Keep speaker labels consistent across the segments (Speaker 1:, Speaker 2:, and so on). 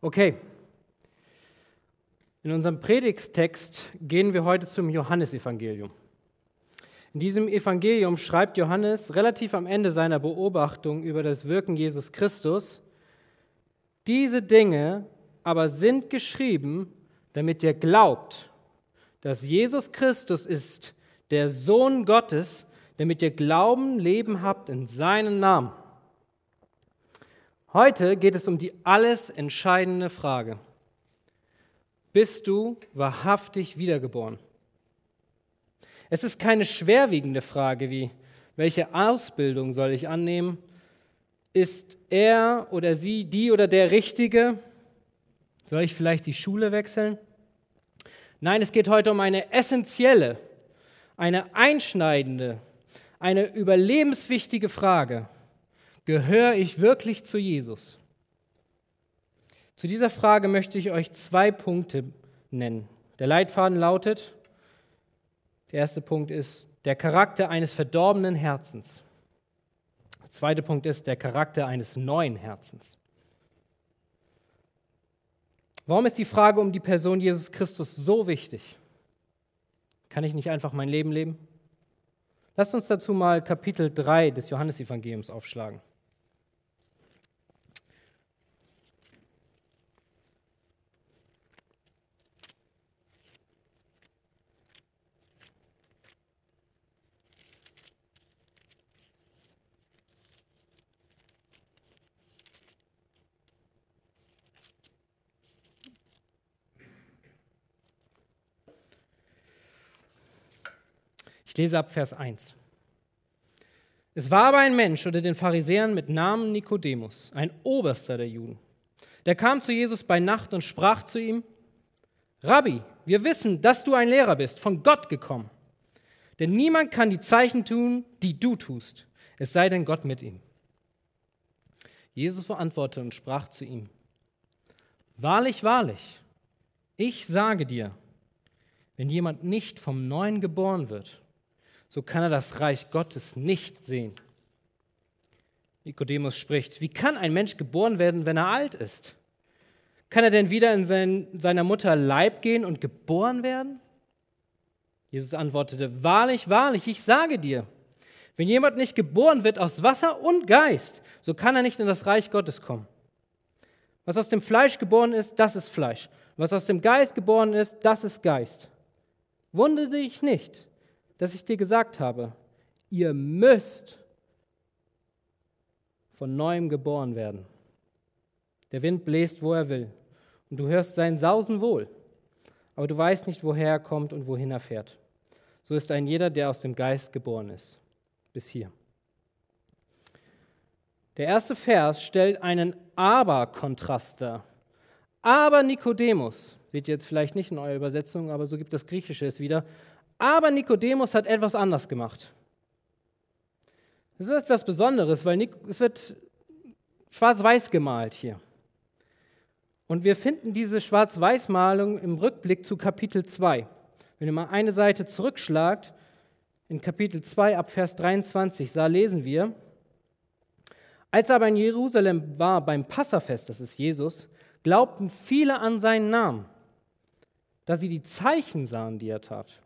Speaker 1: Okay. In unserem Predigstext gehen wir heute zum Johannesevangelium. In diesem Evangelium schreibt Johannes relativ am Ende seiner Beobachtung über das Wirken Jesus Christus, diese Dinge aber sind geschrieben, damit ihr glaubt, dass Jesus Christus ist, der Sohn Gottes, damit ihr Glauben, Leben habt in seinen Namen. Heute geht es um die alles entscheidende Frage. Bist du wahrhaftig wiedergeboren? Es ist keine schwerwiegende Frage wie, welche Ausbildung soll ich annehmen? Ist er oder sie die oder der Richtige? Soll ich vielleicht die Schule wechseln? Nein, es geht heute um eine essentielle, eine einschneidende, eine überlebenswichtige Frage. Gehöre ich wirklich zu Jesus? Zu dieser Frage möchte ich euch zwei Punkte nennen. Der Leitfaden lautet, der erste Punkt ist der Charakter eines verdorbenen Herzens. Der zweite Punkt ist der Charakter eines neuen Herzens. Warum ist die Frage um die Person Jesus Christus so wichtig? Kann ich nicht einfach mein Leben leben? Lasst uns dazu mal Kapitel 3 des Johannesevangeliums aufschlagen. Lese ab Vers 1. Es war aber ein Mensch unter den Pharisäern mit Namen Nikodemus, ein Oberster der Juden. Der kam zu Jesus bei Nacht und sprach zu ihm, Rabbi, wir wissen, dass du ein Lehrer bist, von Gott gekommen. Denn niemand kann die Zeichen tun, die du tust, es sei denn Gott mit ihm. Jesus verantwortete und sprach zu ihm, Wahrlich, wahrlich, ich sage dir, wenn jemand nicht vom Neuen geboren wird, so kann er das Reich Gottes nicht sehen. Nikodemus spricht, wie kann ein Mensch geboren werden, wenn er alt ist? Kann er denn wieder in sein, seiner Mutter Leib gehen und geboren werden? Jesus antwortete, wahrlich, wahrlich, ich sage dir, wenn jemand nicht geboren wird aus Wasser und Geist, so kann er nicht in das Reich Gottes kommen. Was aus dem Fleisch geboren ist, das ist Fleisch. Was aus dem Geist geboren ist, das ist Geist. Wundere dich nicht, dass ich dir gesagt habe, ihr müsst von neuem geboren werden. Der Wind bläst, wo er will, und du hörst sein Sausen wohl, aber du weißt nicht, woher er kommt und wohin er fährt. So ist ein jeder, der aus dem Geist geboren ist. Bis hier. Der erste Vers stellt einen Aber-Kontrast dar. Aber Nikodemus, seht ihr jetzt vielleicht nicht in eurer Übersetzung, aber so gibt das Griechische es wieder. Aber Nikodemus hat etwas anders gemacht. Es ist etwas Besonderes, weil es wird schwarz-weiß gemalt hier. Und wir finden diese Schwarz-Weiß-Malung im Rückblick zu Kapitel 2. Wenn ihr mal eine Seite zurückschlagt, in Kapitel 2 ab Vers 23, da lesen wir, als er aber in Jerusalem war beim Passafest, das ist Jesus, glaubten viele an seinen Namen, da sie die Zeichen sahen, die er tat.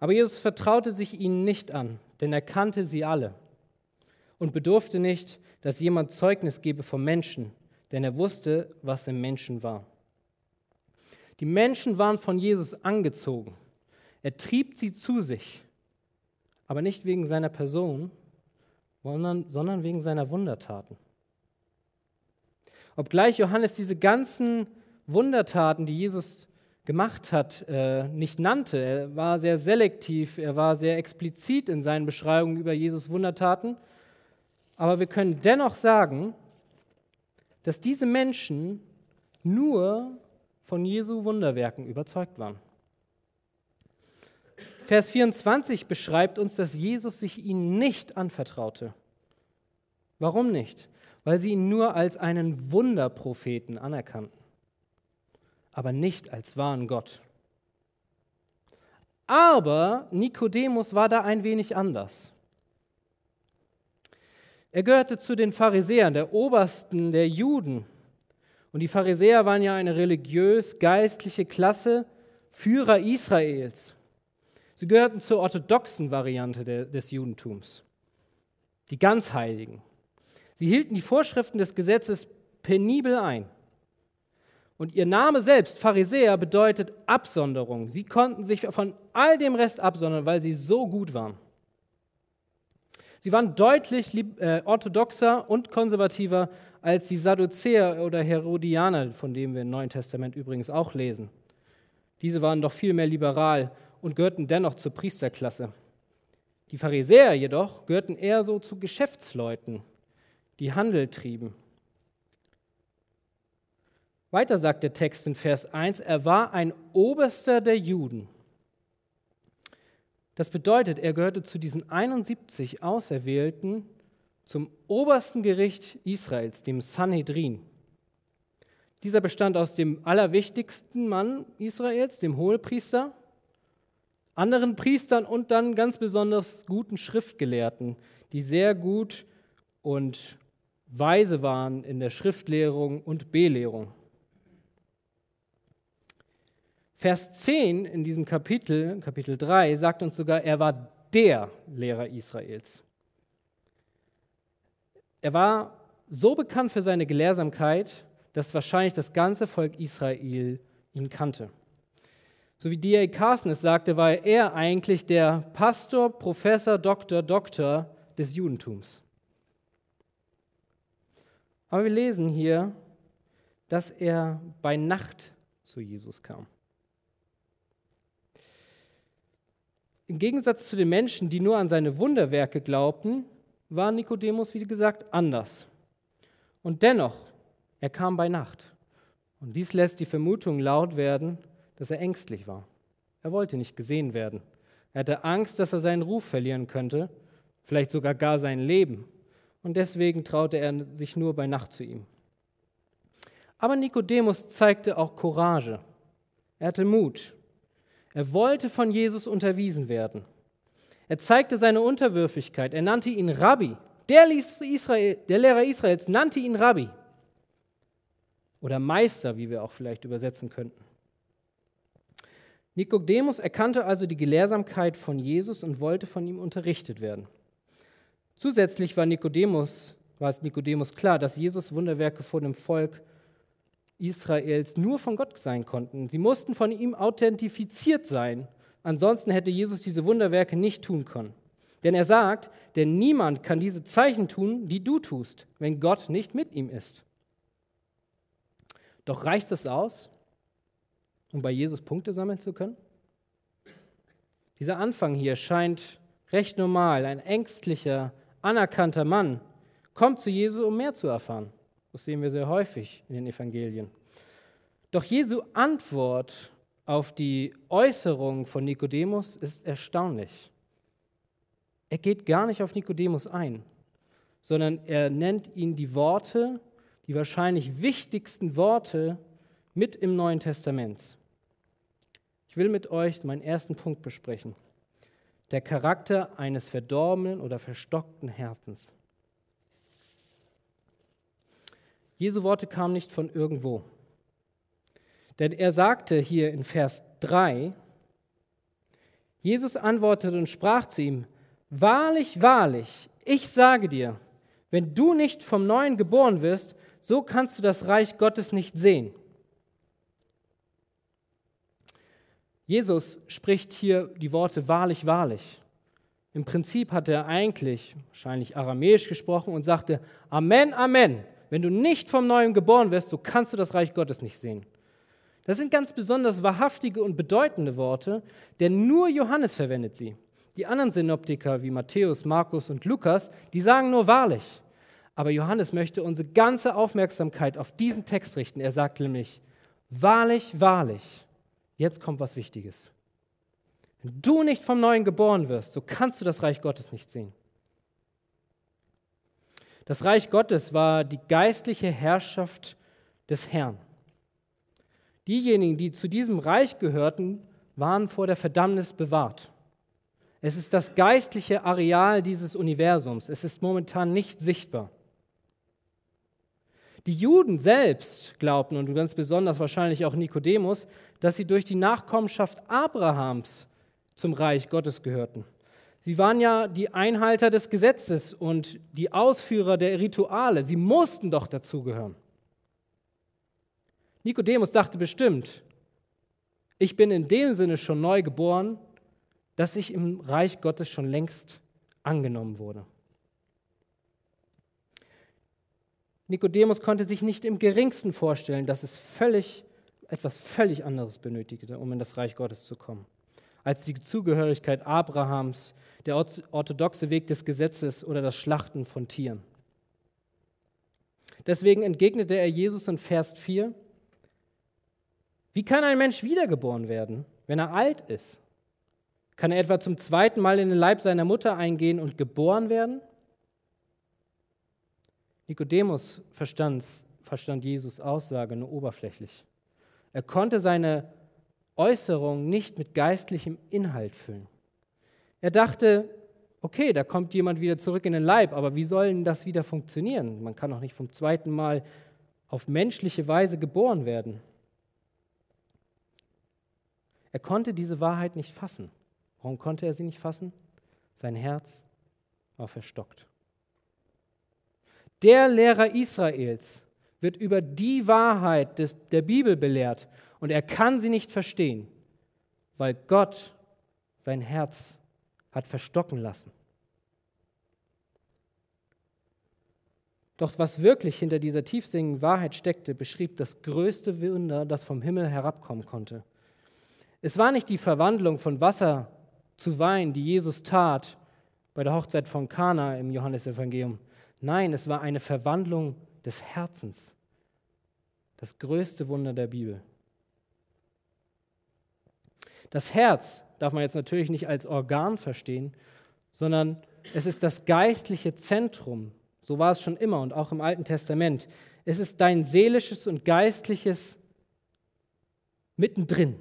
Speaker 1: Aber Jesus vertraute sich ihnen nicht an, denn er kannte sie alle und bedurfte nicht, dass jemand Zeugnis gebe vom Menschen, denn er wusste, was im Menschen war. Die Menschen waren von Jesus angezogen. Er trieb sie zu sich, aber nicht wegen seiner Person, sondern wegen seiner Wundertaten. Obgleich Johannes diese ganzen Wundertaten, die Jesus gemacht hat, äh, nicht nannte. Er war sehr selektiv, er war sehr explizit in seinen Beschreibungen über Jesus Wundertaten. Aber wir können dennoch sagen, dass diese Menschen nur von Jesu Wunderwerken überzeugt waren. Vers 24 beschreibt uns, dass Jesus sich ihnen nicht anvertraute. Warum nicht? Weil sie ihn nur als einen Wunderpropheten anerkannten aber nicht als wahren Gott. Aber Nikodemus war da ein wenig anders. Er gehörte zu den Pharisäern, der Obersten der Juden. Und die Pharisäer waren ja eine religiös-geistliche Klasse, Führer Israels. Sie gehörten zur orthodoxen Variante des Judentums, die Ganzheiligen. Sie hielten die Vorschriften des Gesetzes penibel ein. Und ihr Name selbst, Pharisäer, bedeutet Absonderung. Sie konnten sich von all dem Rest absondern, weil sie so gut waren. Sie waren deutlich äh, orthodoxer und konservativer als die Sadduzäer oder Herodianer, von denen wir im Neuen Testament übrigens auch lesen. Diese waren doch viel mehr liberal und gehörten dennoch zur Priesterklasse. Die Pharisäer jedoch gehörten eher so zu Geschäftsleuten, die Handel trieben. Weiter sagt der Text in Vers 1, er war ein Oberster der Juden. Das bedeutet, er gehörte zu diesen 71 Auserwählten zum obersten Gericht Israels, dem Sanhedrin. Dieser bestand aus dem allerwichtigsten Mann Israels, dem Hohepriester, anderen Priestern und dann ganz besonders guten Schriftgelehrten, die sehr gut und weise waren in der Schriftlehrung und Belehrung. Vers 10 in diesem Kapitel, Kapitel 3, sagt uns sogar, er war der Lehrer Israels. Er war so bekannt für seine Gelehrsamkeit, dass wahrscheinlich das ganze Volk Israel ihn kannte. So wie D.A. Carson es sagte, war er eigentlich der Pastor, Professor, Doktor, Doktor des Judentums. Aber wir lesen hier, dass er bei Nacht zu Jesus kam. Im Gegensatz zu den Menschen, die nur an seine Wunderwerke glaubten, war Nikodemus, wie gesagt, anders. Und dennoch, er kam bei Nacht. Und dies lässt die Vermutung laut werden, dass er ängstlich war. Er wollte nicht gesehen werden. Er hatte Angst, dass er seinen Ruf verlieren könnte, vielleicht sogar gar sein Leben. Und deswegen traute er sich nur bei Nacht zu ihm. Aber Nikodemus zeigte auch Courage. Er hatte Mut. Er wollte von Jesus unterwiesen werden. Er zeigte seine Unterwürfigkeit. Er nannte ihn Rabbi. Der, Israel, der Lehrer Israels nannte ihn Rabbi. Oder Meister, wie wir auch vielleicht übersetzen könnten. Nikodemus erkannte also die Gelehrsamkeit von Jesus und wollte von ihm unterrichtet werden. Zusätzlich war, Nikodemus, war es Nikodemus klar, dass Jesus Wunderwerke vor dem Volk Israels nur von Gott sein konnten. Sie mussten von ihm authentifiziert sein. Ansonsten hätte Jesus diese Wunderwerke nicht tun können. Denn er sagt, denn niemand kann diese Zeichen tun, die du tust, wenn Gott nicht mit ihm ist. Doch reicht es aus, um bei Jesus Punkte sammeln zu können? Dieser Anfang hier scheint recht normal. Ein ängstlicher, anerkannter Mann kommt zu Jesus, um mehr zu erfahren. Das sehen wir sehr häufig in den Evangelien. Doch Jesu Antwort auf die Äußerung von Nikodemus ist erstaunlich. Er geht gar nicht auf Nikodemus ein, sondern er nennt ihn die Worte, die wahrscheinlich wichtigsten Worte mit im Neuen Testament. Ich will mit euch meinen ersten Punkt besprechen. Der Charakter eines verdorbenen oder verstockten Herzens. Jesu Worte kamen nicht von irgendwo. Denn er sagte hier in Vers 3, Jesus antwortete und sprach zu ihm, Wahrlich, wahrlich, ich sage dir, wenn du nicht vom Neuen geboren wirst, so kannst du das Reich Gottes nicht sehen. Jesus spricht hier die Worte wahrlich, wahrlich. Im Prinzip hat er eigentlich wahrscheinlich aramäisch gesprochen und sagte Amen, Amen. Wenn du nicht vom Neuen geboren wirst, so kannst du das Reich Gottes nicht sehen. Das sind ganz besonders wahrhaftige und bedeutende Worte, denn nur Johannes verwendet sie. Die anderen Synoptiker wie Matthäus, Markus und Lukas, die sagen nur wahrlich. Aber Johannes möchte unsere ganze Aufmerksamkeit auf diesen Text richten. Er sagt nämlich, wahrlich, wahrlich, jetzt kommt was Wichtiges. Wenn du nicht vom Neuen geboren wirst, so kannst du das Reich Gottes nicht sehen. Das Reich Gottes war die geistliche Herrschaft des Herrn. Diejenigen, die zu diesem Reich gehörten, waren vor der Verdammnis bewahrt. Es ist das geistliche Areal dieses Universums. Es ist momentan nicht sichtbar. Die Juden selbst glaubten, und ganz besonders wahrscheinlich auch Nikodemus, dass sie durch die Nachkommenschaft Abrahams zum Reich Gottes gehörten. Sie waren ja die Einhalter des Gesetzes und die Ausführer der Rituale. Sie mussten doch dazugehören. Nikodemus dachte bestimmt, ich bin in dem Sinne schon neu geboren, dass ich im Reich Gottes schon längst angenommen wurde. Nikodemus konnte sich nicht im geringsten vorstellen, dass es völlig, etwas völlig anderes benötigte, um in das Reich Gottes zu kommen, als die Zugehörigkeit Abrahams, der orthodoxe Weg des Gesetzes oder das Schlachten von Tieren. Deswegen entgegnete er Jesus in Vers 4, wie kann ein Mensch wiedergeboren werden, wenn er alt ist? Kann er etwa zum zweiten Mal in den Leib seiner Mutter eingehen und geboren werden? Nikodemus verstand, Jesus Aussage nur oberflächlich. Er konnte seine Äußerung nicht mit geistlichem Inhalt füllen. Er dachte, okay, da kommt jemand wieder zurück in den Leib, aber wie soll denn das wieder funktionieren? Man kann doch nicht vom zweiten Mal auf menschliche Weise geboren werden. Er konnte diese Wahrheit nicht fassen. Warum konnte er sie nicht fassen? Sein Herz war verstockt. Der Lehrer Israels wird über die Wahrheit des, der Bibel belehrt und er kann sie nicht verstehen, weil Gott sein Herz hat verstocken lassen. Doch was wirklich hinter dieser tiefsinnigen Wahrheit steckte, beschrieb das größte Wunder, das vom Himmel herabkommen konnte. Es war nicht die Verwandlung von Wasser zu Wein, die Jesus tat bei der Hochzeit von Kana im Johannesevangelium. Nein, es war eine Verwandlung des Herzens. Das größte Wunder der Bibel. Das Herz darf man jetzt natürlich nicht als Organ verstehen, sondern es ist das geistliche Zentrum. So war es schon immer und auch im Alten Testament. Es ist dein seelisches und geistliches mittendrin.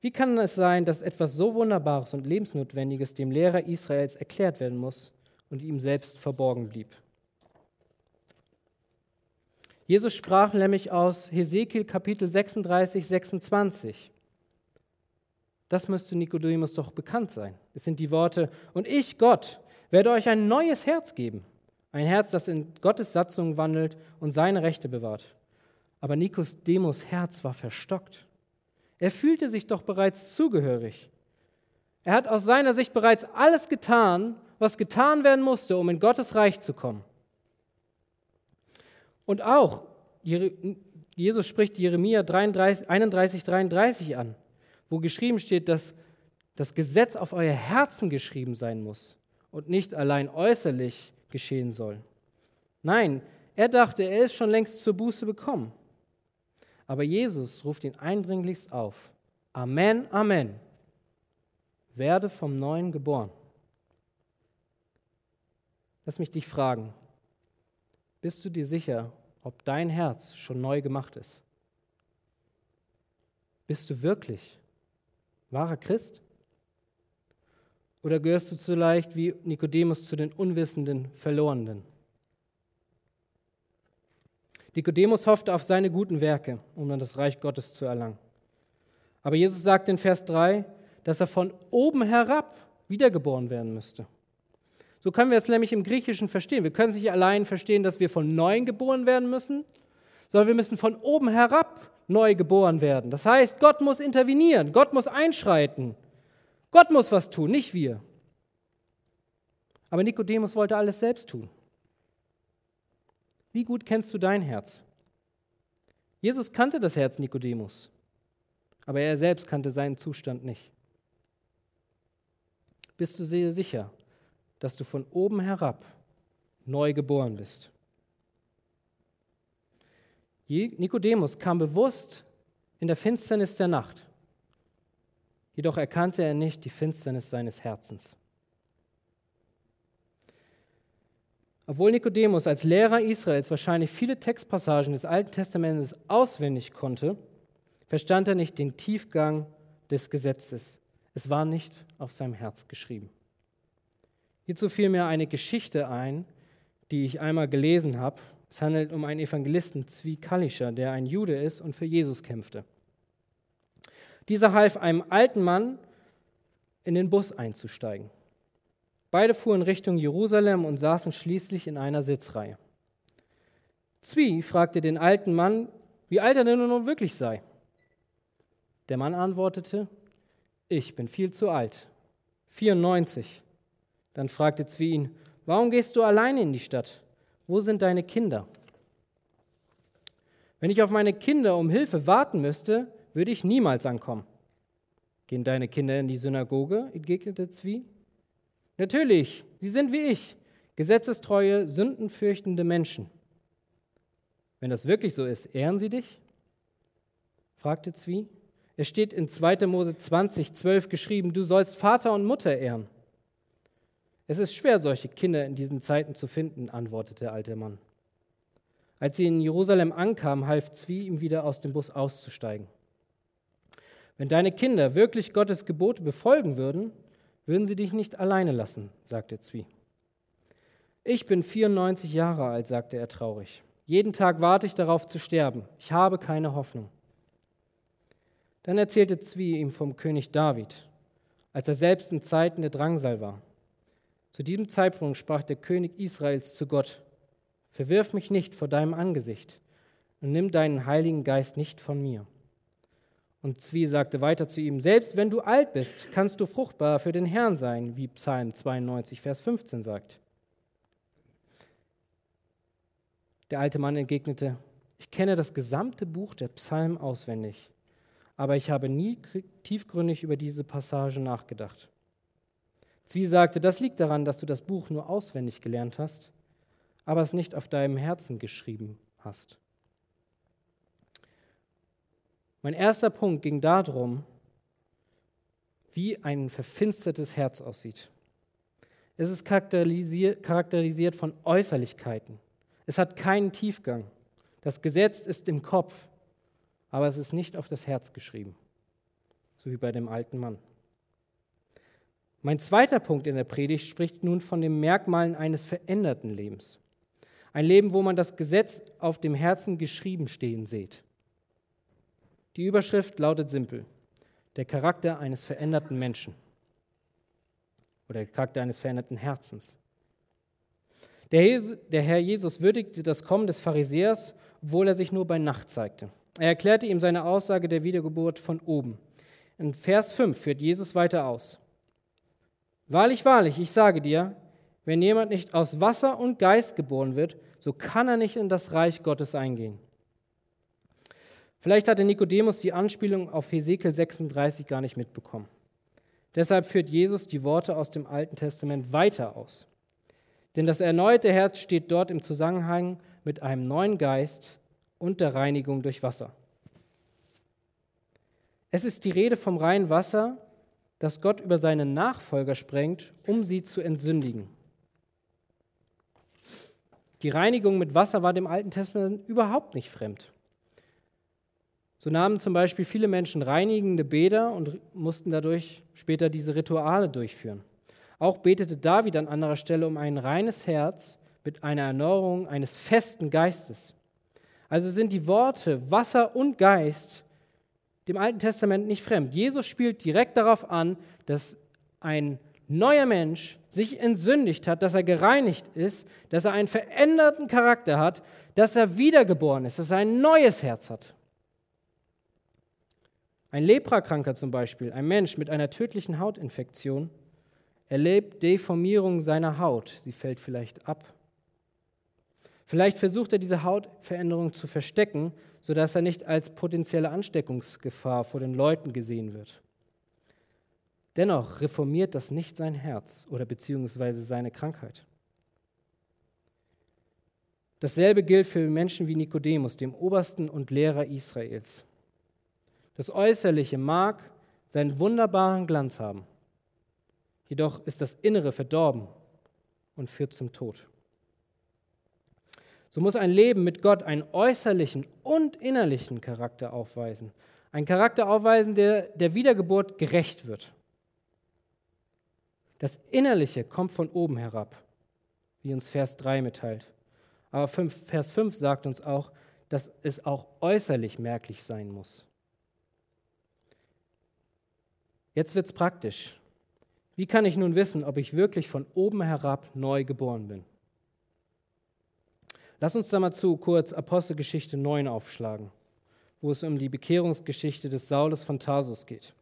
Speaker 1: Wie kann es sein, dass etwas so Wunderbares und Lebensnotwendiges dem Lehrer Israels erklärt werden muss und ihm selbst verborgen blieb. Jesus sprach nämlich aus Hesekiel Kapitel 36, 26. Das müsste Nikodemus doch bekannt sein. Es sind die Worte, und ich, Gott, werde euch ein neues Herz geben. Ein Herz, das in Gottes Satzungen wandelt und seine Rechte bewahrt. Aber Nikodemus Herz war verstockt. Er fühlte sich doch bereits zugehörig. Er hat aus seiner Sicht bereits alles getan, was getan werden musste, um in Gottes Reich zu kommen. Und auch, Jesus spricht Jeremia 33, 31, 33 an, wo geschrieben steht, dass das Gesetz auf euer Herzen geschrieben sein muss und nicht allein äußerlich geschehen soll. Nein, er dachte, er ist schon längst zur Buße bekommen. Aber Jesus ruft ihn eindringlichst auf. Amen, Amen. Werde vom Neuen geboren. Lass mich dich fragen, bist du dir sicher, ob dein Herz schon neu gemacht ist? Bist du wirklich wahrer Christ? Oder gehörst du zu leicht wie Nikodemus zu den unwissenden Verlorenen? Nikodemus hoffte auf seine guten Werke, um dann das Reich Gottes zu erlangen. Aber Jesus sagt in Vers 3, dass er von oben herab wiedergeboren werden müsste. So können wir es nämlich im Griechischen verstehen. Wir können es nicht allein verstehen, dass wir von neuem geboren werden müssen, sondern wir müssen von oben herab neu geboren werden. Das heißt, Gott muss intervenieren, Gott muss einschreiten. Gott muss was tun, nicht wir. Aber Nikodemus wollte alles selbst tun. Wie gut kennst du dein Herz? Jesus kannte das Herz Nikodemus, aber er selbst kannte seinen Zustand nicht. Bist du sehr sicher, dass du von oben herab neu geboren bist. Nikodemus kam bewusst in der Finsternis der Nacht, jedoch erkannte er nicht die Finsternis seines Herzens. Obwohl Nikodemus als Lehrer Israels wahrscheinlich viele Textpassagen des Alten Testamentes auswendig konnte, verstand er nicht den Tiefgang des Gesetzes. Es war nicht auf seinem Herz geschrieben. Hierzu fiel mir eine Geschichte ein, die ich einmal gelesen habe. Es handelt um einen Evangelisten, Zvi Kalischer, der ein Jude ist und für Jesus kämpfte. Dieser half einem alten Mann, in den Bus einzusteigen. Beide fuhren Richtung Jerusalem und saßen schließlich in einer Sitzreihe. Zwi fragte den alten Mann, wie alt er denn nun wirklich sei. Der Mann antwortete, ich bin viel zu alt, 94. Dann fragte Zwi ihn, warum gehst du alleine in die Stadt? Wo sind deine Kinder? Wenn ich auf meine Kinder um Hilfe warten müsste, würde ich niemals ankommen. Gehen deine Kinder in die Synagoge? entgegnete Zwi. Natürlich, sie sind wie ich, gesetzestreue, sündenfürchtende Menschen. Wenn das wirklich so ist, ehren sie dich? fragte Zwi. Es steht in 2. Mose 20, 12 geschrieben, du sollst Vater und Mutter ehren. Es ist schwer, solche Kinder in diesen Zeiten zu finden, antwortete der alte Mann. Als sie in Jerusalem ankamen, half Zwi ihm wieder aus dem Bus auszusteigen. Wenn deine Kinder wirklich Gottes Gebote befolgen würden, würden sie dich nicht alleine lassen, sagte Zwi. Ich bin 94 Jahre alt, sagte er traurig. Jeden Tag warte ich darauf zu sterben. Ich habe keine Hoffnung. Dann erzählte Zwi ihm vom König David, als er selbst in Zeiten der Drangsal war. Zu diesem Zeitpunkt sprach der König Israels zu Gott: Verwirf mich nicht vor deinem Angesicht und nimm deinen Heiligen Geist nicht von mir. Und Zwi sagte weiter zu ihm: Selbst wenn du alt bist, kannst du fruchtbar für den Herrn sein, wie Psalm 92, Vers 15 sagt. Der alte Mann entgegnete, ich kenne das gesamte Buch der Psalmen auswendig, aber ich habe nie tiefgründig über diese Passage nachgedacht. Zwie sagte, das liegt daran, dass du das Buch nur auswendig gelernt hast, aber es nicht auf deinem Herzen geschrieben hast. Mein erster Punkt ging darum, wie ein verfinstertes Herz aussieht. Es ist charakterisiert von Äußerlichkeiten, es hat keinen Tiefgang. Das Gesetz ist im Kopf, aber es ist nicht auf das Herz geschrieben, so wie bei dem alten Mann. Mein zweiter Punkt in der Predigt spricht nun von den Merkmalen eines veränderten Lebens. Ein Leben, wo man das Gesetz auf dem Herzen geschrieben stehen sieht. Die Überschrift lautet simpel: Der Charakter eines veränderten Menschen oder der Charakter eines veränderten Herzens. Der Herr Jesus würdigte das Kommen des Pharisäers, obwohl er sich nur bei Nacht zeigte. Er erklärte ihm seine Aussage der Wiedergeburt von oben. In Vers 5 führt Jesus weiter aus. Wahrlich, wahrlich, ich sage dir, wenn jemand nicht aus Wasser und Geist geboren wird, so kann er nicht in das Reich Gottes eingehen. Vielleicht hatte Nikodemus die Anspielung auf Hesekiel 36 gar nicht mitbekommen. Deshalb führt Jesus die Worte aus dem Alten Testament weiter aus. Denn das erneuerte Herz steht dort im Zusammenhang mit einem neuen Geist und der Reinigung durch Wasser. Es ist die Rede vom reinen Wasser, das Gott über seine Nachfolger sprengt, um sie zu entsündigen. Die Reinigung mit Wasser war dem Alten Testament überhaupt nicht fremd. So nahmen zum Beispiel viele Menschen reinigende Bäder und mussten dadurch später diese Rituale durchführen. Auch betete David an anderer Stelle um ein reines Herz mit einer Erneuerung eines festen Geistes. Also sind die Worte Wasser und Geist dem Alten Testament nicht fremd. Jesus spielt direkt darauf an, dass ein neuer Mensch sich entsündigt hat, dass er gereinigt ist, dass er einen veränderten Charakter hat, dass er wiedergeboren ist, dass er ein neues Herz hat. Ein Leprakranker zum Beispiel, ein Mensch mit einer tödlichen Hautinfektion, erlebt Deformierung seiner Haut. Sie fällt vielleicht ab. Vielleicht versucht er diese Hautveränderung zu verstecken, sodass er nicht als potenzielle Ansteckungsgefahr vor den Leuten gesehen wird. Dennoch reformiert das nicht sein Herz oder beziehungsweise seine Krankheit. Dasselbe gilt für Menschen wie Nikodemus, dem Obersten und Lehrer Israels. Das Äußerliche mag seinen wunderbaren Glanz haben, Jedoch ist das Innere verdorben und führt zum Tod. So muss ein Leben mit Gott einen äußerlichen und innerlichen Charakter aufweisen. Ein Charakter aufweisen, der der Wiedergeburt gerecht wird. Das Innerliche kommt von oben herab. wie uns Vers 3 mitteilt. Aber Vers 5 sagt uns auch, dass es auch äußerlich merklich sein muss. Jetzt wird es praktisch. Wie kann ich nun wissen, ob ich wirklich von oben herab neu geboren bin? Lass uns da mal zu kurz Apostelgeschichte 9 aufschlagen, wo es um die Bekehrungsgeschichte des Saulus von Tarsus geht.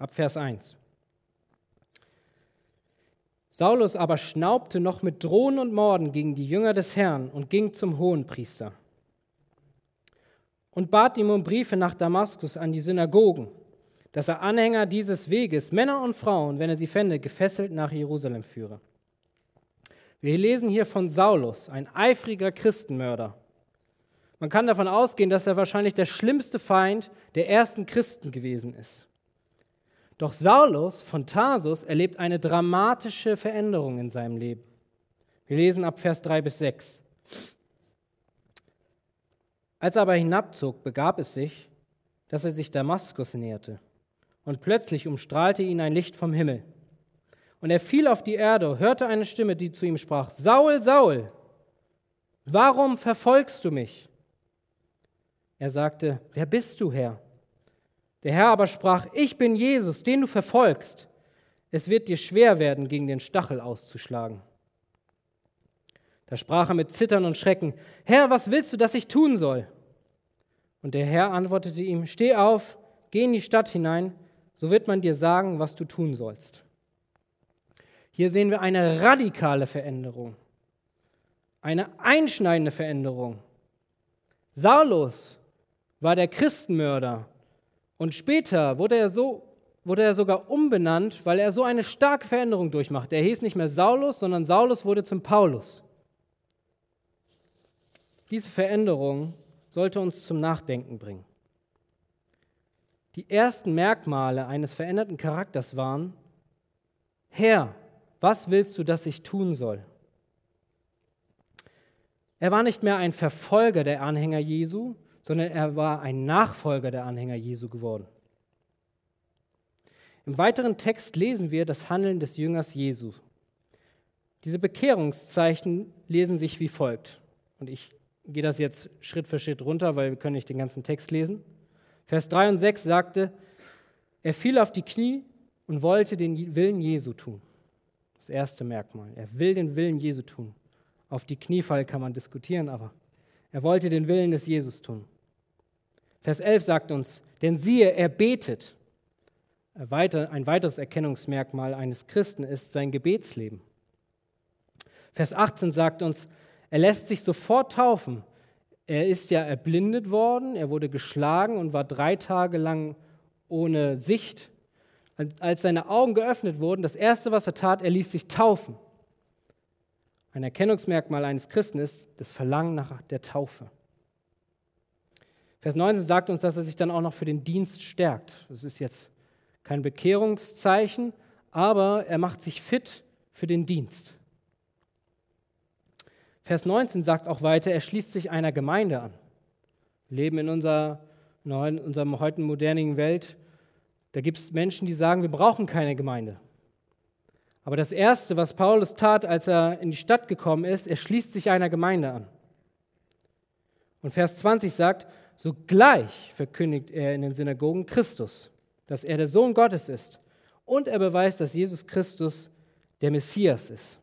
Speaker 1: Ab Vers 1. Saulus aber schnaubte noch mit Drohen und Morden gegen die Jünger des Herrn und ging zum Hohenpriester und bat ihm um Briefe nach Damaskus an die Synagogen, dass er Anhänger dieses Weges, Männer und Frauen, wenn er sie fände, gefesselt nach Jerusalem führe. Wir lesen hier von Saulus, ein eifriger Christenmörder. Man kann davon ausgehen, dass er wahrscheinlich der schlimmste Feind der ersten Christen gewesen ist. Doch Saulus von Tarsus erlebt eine dramatische Veränderung in seinem Leben. Wir lesen ab Vers 3 bis 6. Als er aber hinabzog, begab es sich, dass er sich Damaskus näherte. Und plötzlich umstrahlte ihn ein Licht vom Himmel. Und er fiel auf die Erde, hörte eine Stimme, die zu ihm sprach, Saul, Saul, warum verfolgst du mich? Er sagte, wer bist du, Herr? Der Herr aber sprach, ich bin Jesus, den du verfolgst. Es wird dir schwer werden, gegen den Stachel auszuschlagen. Da sprach er mit Zittern und Schrecken, Herr, was willst du, dass ich tun soll? Und der Herr antwortete ihm, Steh auf, geh in die Stadt hinein, so wird man dir sagen, was du tun sollst. Hier sehen wir eine radikale Veränderung, eine einschneidende Veränderung. Saulus war der Christenmörder, und später wurde er, so, wurde er sogar umbenannt, weil er so eine starke Veränderung durchmacht. Er hieß nicht mehr Saulus, sondern Saulus wurde zum Paulus. Diese Veränderung sollte uns zum Nachdenken bringen. Die ersten Merkmale eines veränderten Charakters waren, Herr, was willst du, dass ich tun soll? Er war nicht mehr ein Verfolger der Anhänger Jesu, sondern er war ein Nachfolger der Anhänger Jesu geworden. Im weiteren Text lesen wir das Handeln des Jüngers Jesu. Diese Bekehrungszeichen lesen sich wie folgt. Und ich gehe das jetzt Schritt für Schritt runter, weil wir können nicht den ganzen Text lesen. Vers 3 und 6 sagte, er fiel auf die Knie und wollte den Willen Jesu tun. Das erste Merkmal. Er will den Willen Jesu tun. Auf die Kniefall kann man diskutieren, aber er wollte den Willen des Jesus tun. Vers 11 sagt uns, denn siehe, er betet. Ein weiteres Erkennungsmerkmal eines Christen ist sein Gebetsleben. Vers 18 sagt uns, er lässt sich sofort taufen. Er ist ja erblindet worden, er wurde geschlagen und war drei Tage lang ohne Sicht. Als seine Augen geöffnet wurden, das Erste, was er tat, er ließ sich taufen. Ein Erkennungsmerkmal eines Christen ist das Verlangen nach der Taufe. Vers 19 sagt uns, dass er sich dann auch noch für den Dienst stärkt. Das ist jetzt kein Bekehrungszeichen, aber er macht sich fit für den Dienst. Vers 19 sagt auch weiter, er schließt sich einer Gemeinde an. Wir leben in unserer, in unserer heute modernen Welt. Da gibt es Menschen, die sagen, wir brauchen keine Gemeinde. Aber das Erste, was Paulus tat, als er in die Stadt gekommen ist, er schließt sich einer Gemeinde an. Und Vers 20 sagt, Sogleich verkündigt er in den Synagogen Christus, dass er der Sohn Gottes ist. Und er beweist, dass Jesus Christus der Messias ist.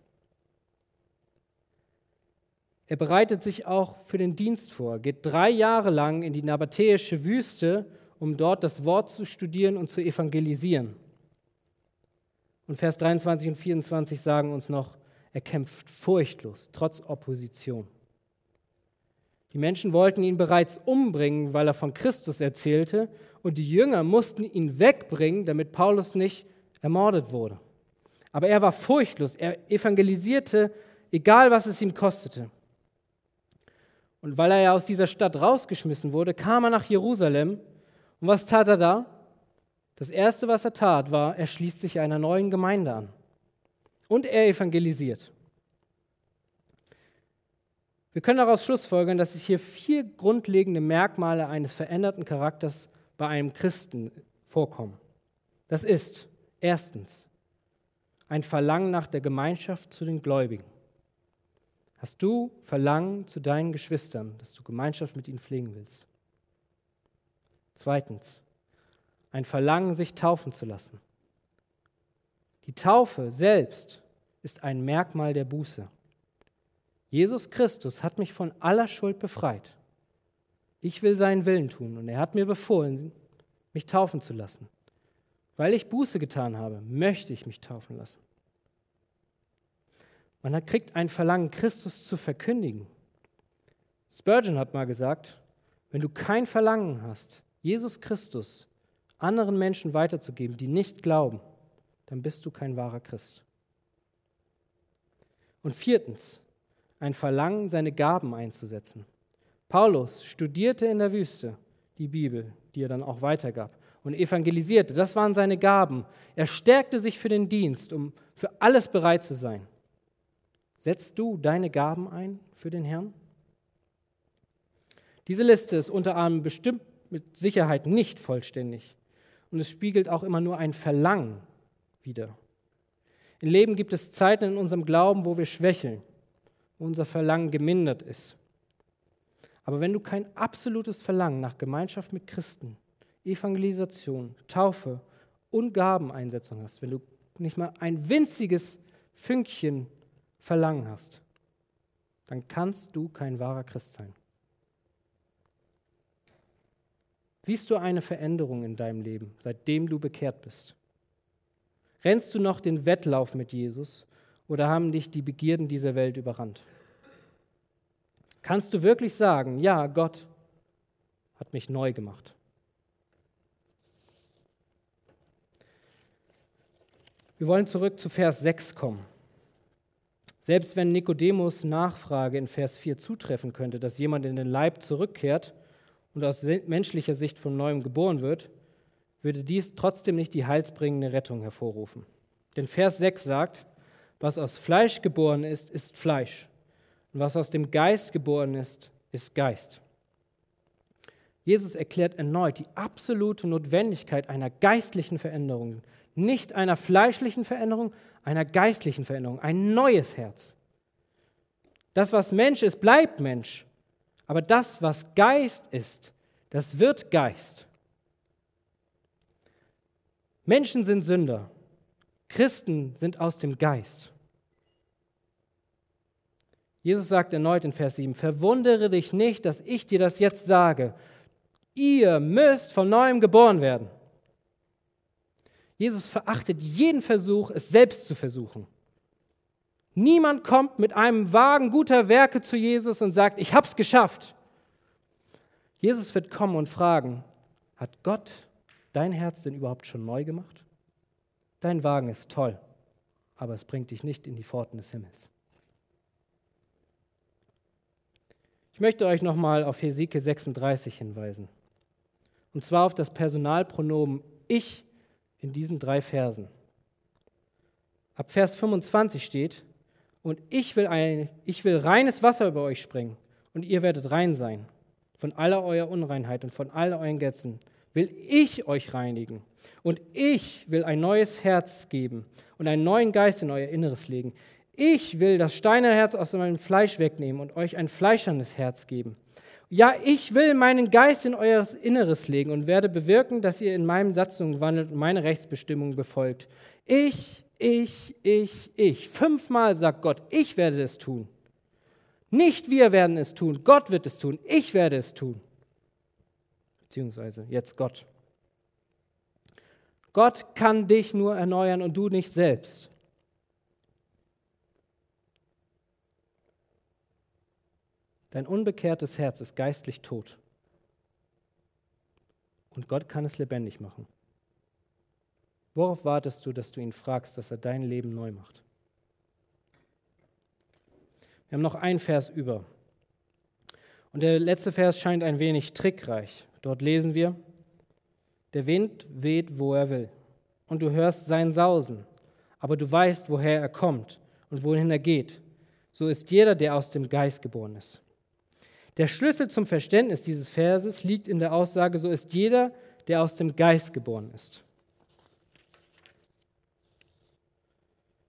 Speaker 1: Er bereitet sich auch für den Dienst vor, geht drei Jahre lang in die nabatäische Wüste, um dort das Wort zu studieren und zu evangelisieren. Und Vers 23 und 24 sagen uns noch, er kämpft furchtlos, trotz Opposition. Die Menschen wollten ihn bereits umbringen, weil er von Christus erzählte, und die Jünger mussten ihn wegbringen, damit Paulus nicht ermordet wurde. Aber er war furchtlos, er evangelisierte, egal was es ihm kostete. Und weil er ja aus dieser Stadt rausgeschmissen wurde, kam er nach Jerusalem. Und was tat er da? Das Erste, was er tat, war, er schließt sich einer neuen Gemeinde an. Und er evangelisiert. Wir können daraus schlussfolgern, dass es hier vier grundlegende Merkmale eines veränderten Charakters bei einem Christen vorkommen. Das ist erstens ein Verlangen nach der Gemeinschaft zu den Gläubigen. Hast du Verlangen zu deinen Geschwistern, dass du Gemeinschaft mit ihnen pflegen willst? Zweitens, ein Verlangen, sich taufen zu lassen. Die Taufe selbst ist ein Merkmal der Buße. Jesus Christus hat mich von aller Schuld befreit. Ich will seinen Willen tun und er hat mir befohlen, mich taufen zu lassen. Weil ich Buße getan habe, möchte ich mich taufen lassen. Man kriegt ein Verlangen, Christus zu verkündigen. Spurgeon hat mal gesagt, wenn du kein Verlangen hast, Jesus Christus anderen Menschen weiterzugeben, die nicht glauben, dann bist du kein wahrer Christ. Und viertens, ein Verlangen, seine Gaben einzusetzen. Paulus studierte in der Wüste die Bibel, die er dann auch weitergab, und evangelisierte. Das waren seine Gaben. Er stärkte sich für den Dienst, um für alles bereit zu sein. Setzt du deine Gaben ein für den Herrn? Diese Liste ist unter anderem bestimmt mit Sicherheit nicht vollständig und es spiegelt auch immer nur ein Verlangen wider. Im Leben gibt es Zeiten in unserem Glauben, wo wir schwächeln, unser Verlangen gemindert ist. Aber wenn du kein absolutes Verlangen nach Gemeinschaft mit Christen, Evangelisation, Taufe und Gabeneinsetzung hast, wenn du nicht mal ein winziges Fünkchen Verlangen hast, dann kannst du kein wahrer Christ sein. Siehst du eine Veränderung in deinem Leben, seitdem du bekehrt bist? Rennst du noch den Wettlauf mit Jesus oder haben dich die Begierden dieser Welt überrannt? Kannst du wirklich sagen, ja, Gott hat mich neu gemacht? Wir wollen zurück zu Vers 6 kommen. Selbst wenn Nikodemus Nachfrage in Vers 4 zutreffen könnte, dass jemand in den Leib zurückkehrt und aus menschlicher Sicht von neuem geboren wird, würde dies trotzdem nicht die heilsbringende Rettung hervorrufen. Denn Vers 6 sagt, was aus Fleisch geboren ist, ist Fleisch. Und was aus dem Geist geboren ist, ist Geist. Jesus erklärt erneut die absolute Notwendigkeit einer geistlichen Veränderung, nicht einer fleischlichen Veränderung, einer geistlichen Veränderung, ein neues Herz. Das, was Mensch ist, bleibt Mensch. Aber das, was Geist ist, das wird Geist. Menschen sind Sünder. Christen sind aus dem Geist. Jesus sagt erneut in Vers 7, verwundere dich nicht, dass ich dir das jetzt sage. Ihr müsst von neuem geboren werden. Jesus verachtet jeden Versuch, es selbst zu versuchen. Niemand kommt mit einem Wagen guter Werke zu Jesus und sagt, ich habe es geschafft. Jesus wird kommen und fragen, hat Gott dein Herz denn überhaupt schon neu gemacht? Dein Wagen ist toll, aber es bringt dich nicht in die Pforten des Himmels. Ich möchte euch nochmal auf Hesekiel 36 hinweisen. Und zwar auf das Personalpronomen ich in diesen drei Versen. Ab Vers 25 steht, und ich will, ein, ich will reines Wasser über euch springen, und ihr werdet rein sein. Von aller eurer Unreinheit und von all euren Götzen will ich euch reinigen. Und ich will ein neues Herz geben und einen neuen Geist in euer Inneres legen. Ich will das steinerne Herz aus meinem Fleisch wegnehmen und euch ein fleischernes Herz geben. Ja, ich will meinen Geist in euer Inneres legen und werde bewirken, dass ihr in meinen Satzungen wandelt und meine Rechtsbestimmungen befolgt. Ich, ich, ich, ich. Fünfmal sagt Gott, ich werde es tun. Nicht wir werden es tun, Gott wird es tun, ich werde es tun. Beziehungsweise jetzt Gott. Gott kann dich nur erneuern und du nicht selbst. Dein unbekehrtes Herz ist geistlich tot. Und Gott kann es lebendig machen. Worauf wartest du, dass du ihn fragst, dass er dein Leben neu macht? Wir haben noch einen Vers über. Und der letzte Vers scheint ein wenig trickreich. Dort lesen wir, der Wind weht, wo er will. Und du hörst sein Sausen, aber du weißt, woher er kommt und wohin er geht. So ist jeder, der aus dem Geist geboren ist. Der Schlüssel zum Verständnis dieses Verses liegt in der Aussage, so ist jeder, der aus dem Geist geboren ist.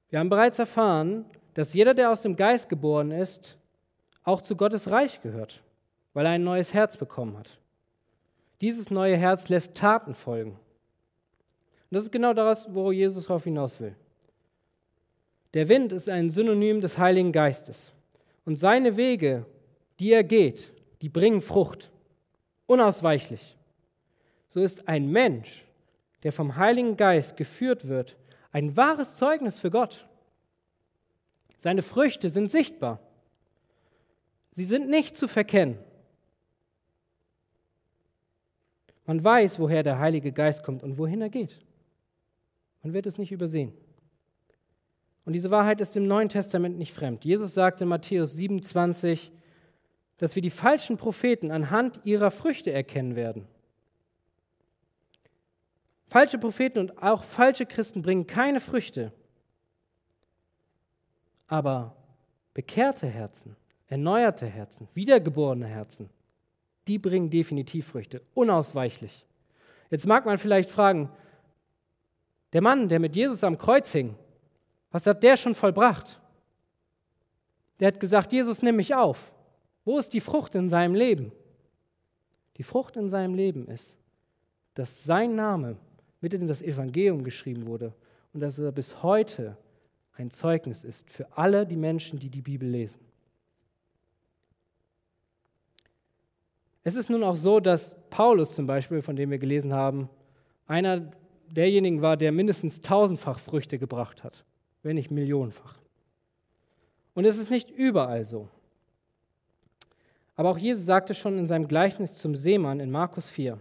Speaker 1: Wir haben bereits erfahren, dass jeder, der aus dem Geist geboren ist, auch zu Gottes Reich gehört, weil er ein neues Herz bekommen hat. Dieses neue Herz lässt Taten folgen. Und das ist genau das, wo Jesus darauf hinaus will. Der Wind ist ein Synonym des Heiligen Geistes. Und seine Wege, die er geht, die bringen Frucht. Unausweichlich. So ist ein Mensch, der vom Heiligen Geist geführt wird, ein wahres Zeugnis für Gott. Seine Früchte sind sichtbar. Sie sind nicht zu verkennen. Man weiß, woher der Heilige Geist kommt und wohin er geht. Man wird es nicht übersehen. Und diese Wahrheit ist im Neuen Testament nicht fremd. Jesus sagte in Matthäus 27, dass wir die falschen Propheten anhand ihrer Früchte erkennen werden. Falsche Propheten und auch falsche Christen bringen keine Früchte. Aber bekehrte Herzen, erneuerte Herzen, wiedergeborene Herzen, die bringen definitiv Früchte, unausweichlich. Jetzt mag man vielleicht fragen, der Mann, der mit Jesus am Kreuz hing, was hat der schon vollbracht? Der hat gesagt, Jesus, nimm mich auf. Wo ist die Frucht in seinem Leben? Die Frucht in seinem Leben ist, dass sein Name mit in das Evangelium geschrieben wurde und dass er bis heute ein Zeugnis ist für alle die Menschen, die die Bibel lesen. Es ist nun auch so, dass Paulus zum Beispiel, von dem wir gelesen haben, einer derjenigen war, der mindestens tausendfach Früchte gebracht hat, wenn nicht millionenfach. Und es ist nicht überall so. Aber auch Jesus sagte schon in seinem Gleichnis zum Seemann in Markus 4,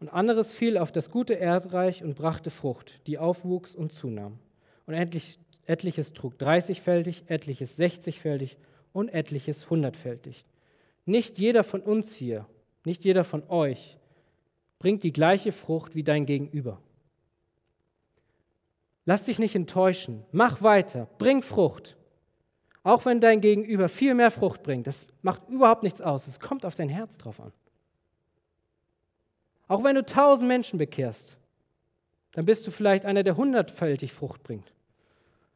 Speaker 1: und anderes fiel auf das gute Erdreich und brachte Frucht, die aufwuchs und zunahm. Und endlich, etliches trug dreißigfältig, etliches sechzigfältig und etliches hundertfältig. Nicht jeder von uns hier, nicht jeder von euch bringt die gleiche Frucht wie dein Gegenüber. Lass dich nicht enttäuschen. Mach weiter. Bring Frucht. Auch wenn dein Gegenüber viel mehr Frucht bringt, das macht überhaupt nichts aus. Es kommt auf dein Herz drauf an. Auch wenn du tausend Menschen bekehrst, dann bist du vielleicht einer, der hundertfältig Frucht bringt.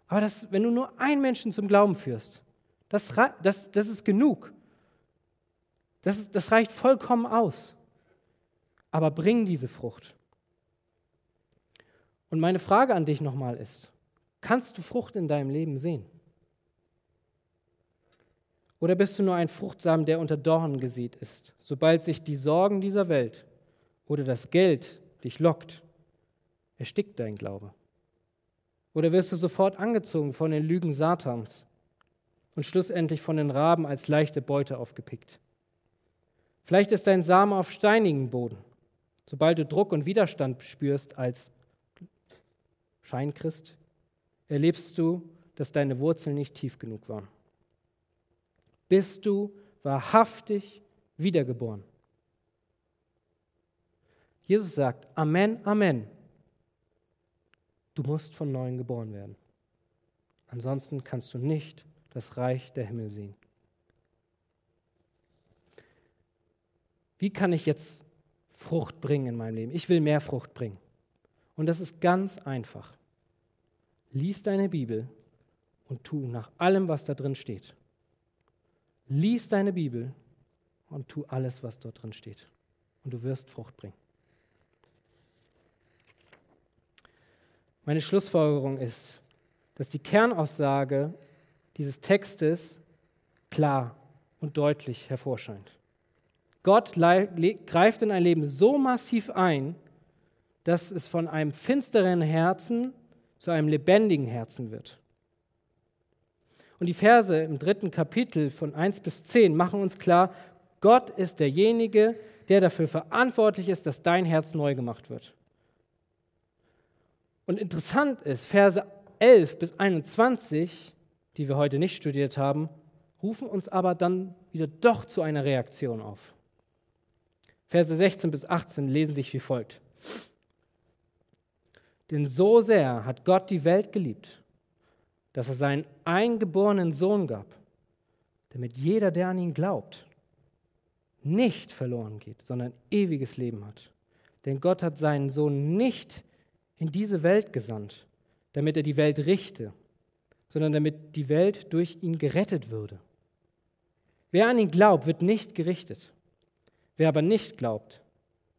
Speaker 1: Aber das, wenn du nur einen Menschen zum Glauben führst, das, das, das ist genug. Das, das reicht vollkommen aus. Aber bring diese Frucht. Und meine Frage an dich nochmal ist, kannst du Frucht in deinem Leben sehen? Oder bist du nur ein Fruchtsamen, der unter Dornen gesät ist, sobald sich die Sorgen dieser Welt oder das Geld dich lockt, erstickt dein Glaube? Oder wirst du sofort angezogen von den Lügen Satans und schlussendlich von den Raben als leichte Beute aufgepickt? Vielleicht ist dein Same auf steinigen Boden. Sobald du Druck und Widerstand spürst als Scheinchrist, erlebst du, dass deine Wurzeln nicht tief genug waren. Bist du wahrhaftig wiedergeboren? Jesus sagt, Amen, Amen. Du musst von neuem geboren werden. Ansonsten kannst du nicht das Reich der Himmel sehen. wie kann ich jetzt Frucht bringen in meinem Leben? Ich will mehr Frucht bringen. Und das ist ganz einfach. Lies deine Bibel und tu nach allem, was da drin steht. Lies deine Bibel und tu alles, was dort drin steht. Und du wirst Frucht bringen. Meine Schlussfolgerung ist, dass die Kernaussage dieses Textes klar und deutlich hervorscheint. Gott greift in ein Leben so massiv ein, dass es von einem finsteren Herzen zu einem lebendigen Herzen wird. Und die Verse im dritten Kapitel von 1 bis 10 machen uns klar, Gott ist derjenige, der dafür verantwortlich ist, dass dein Herz neu gemacht wird. Und interessant ist, Verse 11 bis 21, die wir heute nicht studiert haben, rufen uns aber dann wieder doch zu einer Reaktion auf. Verse 16 bis 18 lesen sich wie folgt. Denn so sehr hat Gott die Welt geliebt, dass er seinen eingeborenen Sohn gab, damit jeder, der an ihn glaubt, nicht verloren geht, sondern ewiges Leben hat. Denn Gott hat seinen Sohn nicht in diese Welt gesandt, damit er die Welt richte, sondern damit die Welt durch ihn gerettet würde. Wer an ihn glaubt, wird nicht gerichtet. Wer aber nicht glaubt,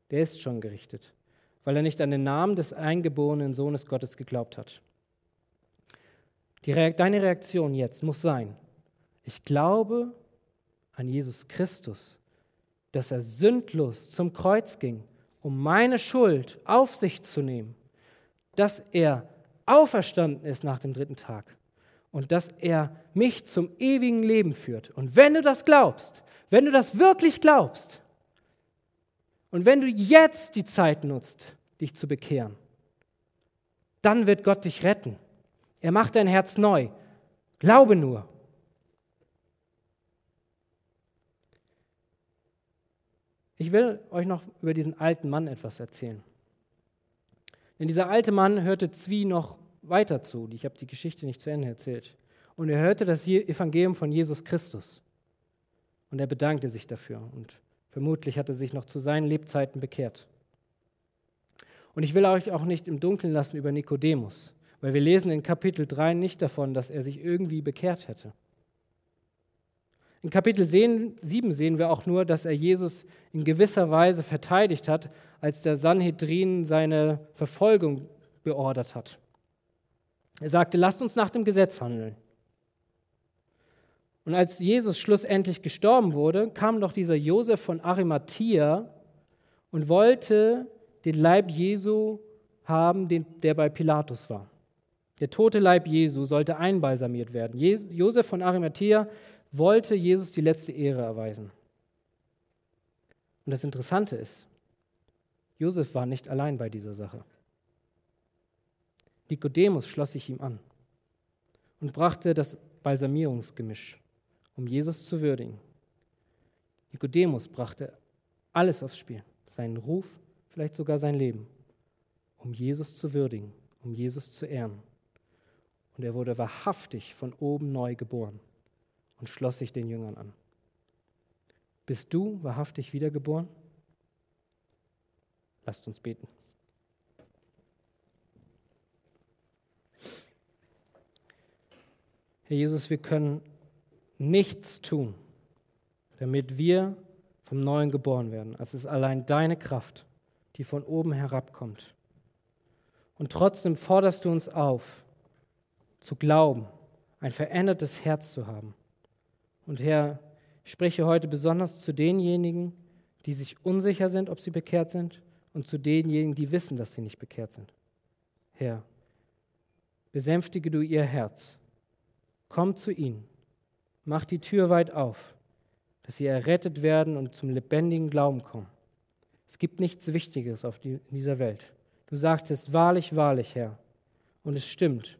Speaker 1: der ist schon gerichtet, weil er nicht an den Namen des eingeborenen Sohnes Gottes geglaubt hat. Die, deine Reaktion jetzt muss sein, ich glaube an Jesus Christus, dass er sündlos zum Kreuz ging, um meine Schuld auf sich zu nehmen, dass er auferstanden ist nach dem dritten Tag und dass er mich zum ewigen Leben führt. Und wenn du das glaubst, wenn du das wirklich glaubst und wenn du jetzt die Zeit nutzt, dich zu bekehren, dann wird Gott dich retten. Er macht dein Herz neu. Glaube nur. Ich will euch noch über diesen alten Mann etwas erzählen. Denn dieser alte Mann hörte Zwie noch weiter zu. Ich habe die Geschichte nicht zu Ende erzählt. Und er hörte das Evangelium von Jesus Christus. Und er bedankte sich dafür. Und vermutlich hat er sich noch zu seinen Lebzeiten bekehrt. Und ich will euch auch nicht im Dunkeln lassen über Nikodemus, weil wir lesen in Kapitel 3 nicht davon, dass er sich irgendwie bekehrt hätte. In Kapitel 7 sehen wir auch nur, dass er Jesus in gewisser Weise verteidigt hat, als der Sanhedrin seine Verfolgung beordert hat. Er sagte, lasst uns nach dem Gesetz handeln. Und als Jesus schlussendlich gestorben wurde, kam doch dieser Josef von Arimathea und wollte den Leib Jesu haben, der bei Pilatus war. Der tote Leib Jesu sollte einbalsamiert werden. Josef von Arimathea wollte Jesus die letzte Ehre erweisen. Und das Interessante ist, Josef war nicht allein bei dieser Sache. Nikodemus schloss sich ihm an und brachte das Balsamierungsgemisch, um Jesus zu würdigen. Nikodemus brachte alles aufs Spiel, seinen Ruf, vielleicht sogar sein Leben, um Jesus zu würdigen, um Jesus zu ehren. Und er wurde wahrhaftig von oben neu geboren und schloss sich den Jüngern an. Bist du wahrhaftig wiedergeboren? Lasst uns beten. Herr Jesus, wir können nichts tun, damit wir vom Neuen geboren werden. Es ist allein deine Kraft, die von oben herabkommt. Und trotzdem forderst du uns auf, zu glauben, ein verändertes Herz zu haben und Herr, ich spreche heute besonders zu denjenigen, die sich unsicher sind, ob sie bekehrt sind, und zu denjenigen, die wissen, dass sie nicht bekehrt sind. Herr, besänftige du ihr Herz. Komm zu ihnen. Mach die Tür weit auf, dass sie errettet werden und zum lebendigen Glauben kommen. Es gibt nichts Wichtiges auf die, in dieser Welt. Du sagtest wahrlich, wahrlich, Herr. Und es stimmt.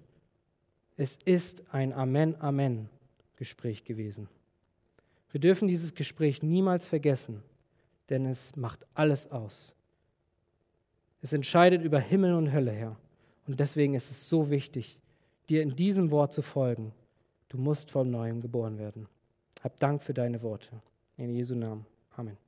Speaker 1: Es ist ein Amen, Amen. Gespräch gewesen. Wir dürfen dieses Gespräch niemals vergessen, denn es macht alles aus. Es entscheidet über Himmel und Hölle her. Und deswegen ist es so wichtig, dir in diesem Wort zu folgen. Du musst vom Neuem geboren werden. Hab Dank für deine Worte. In Jesu Namen. Amen.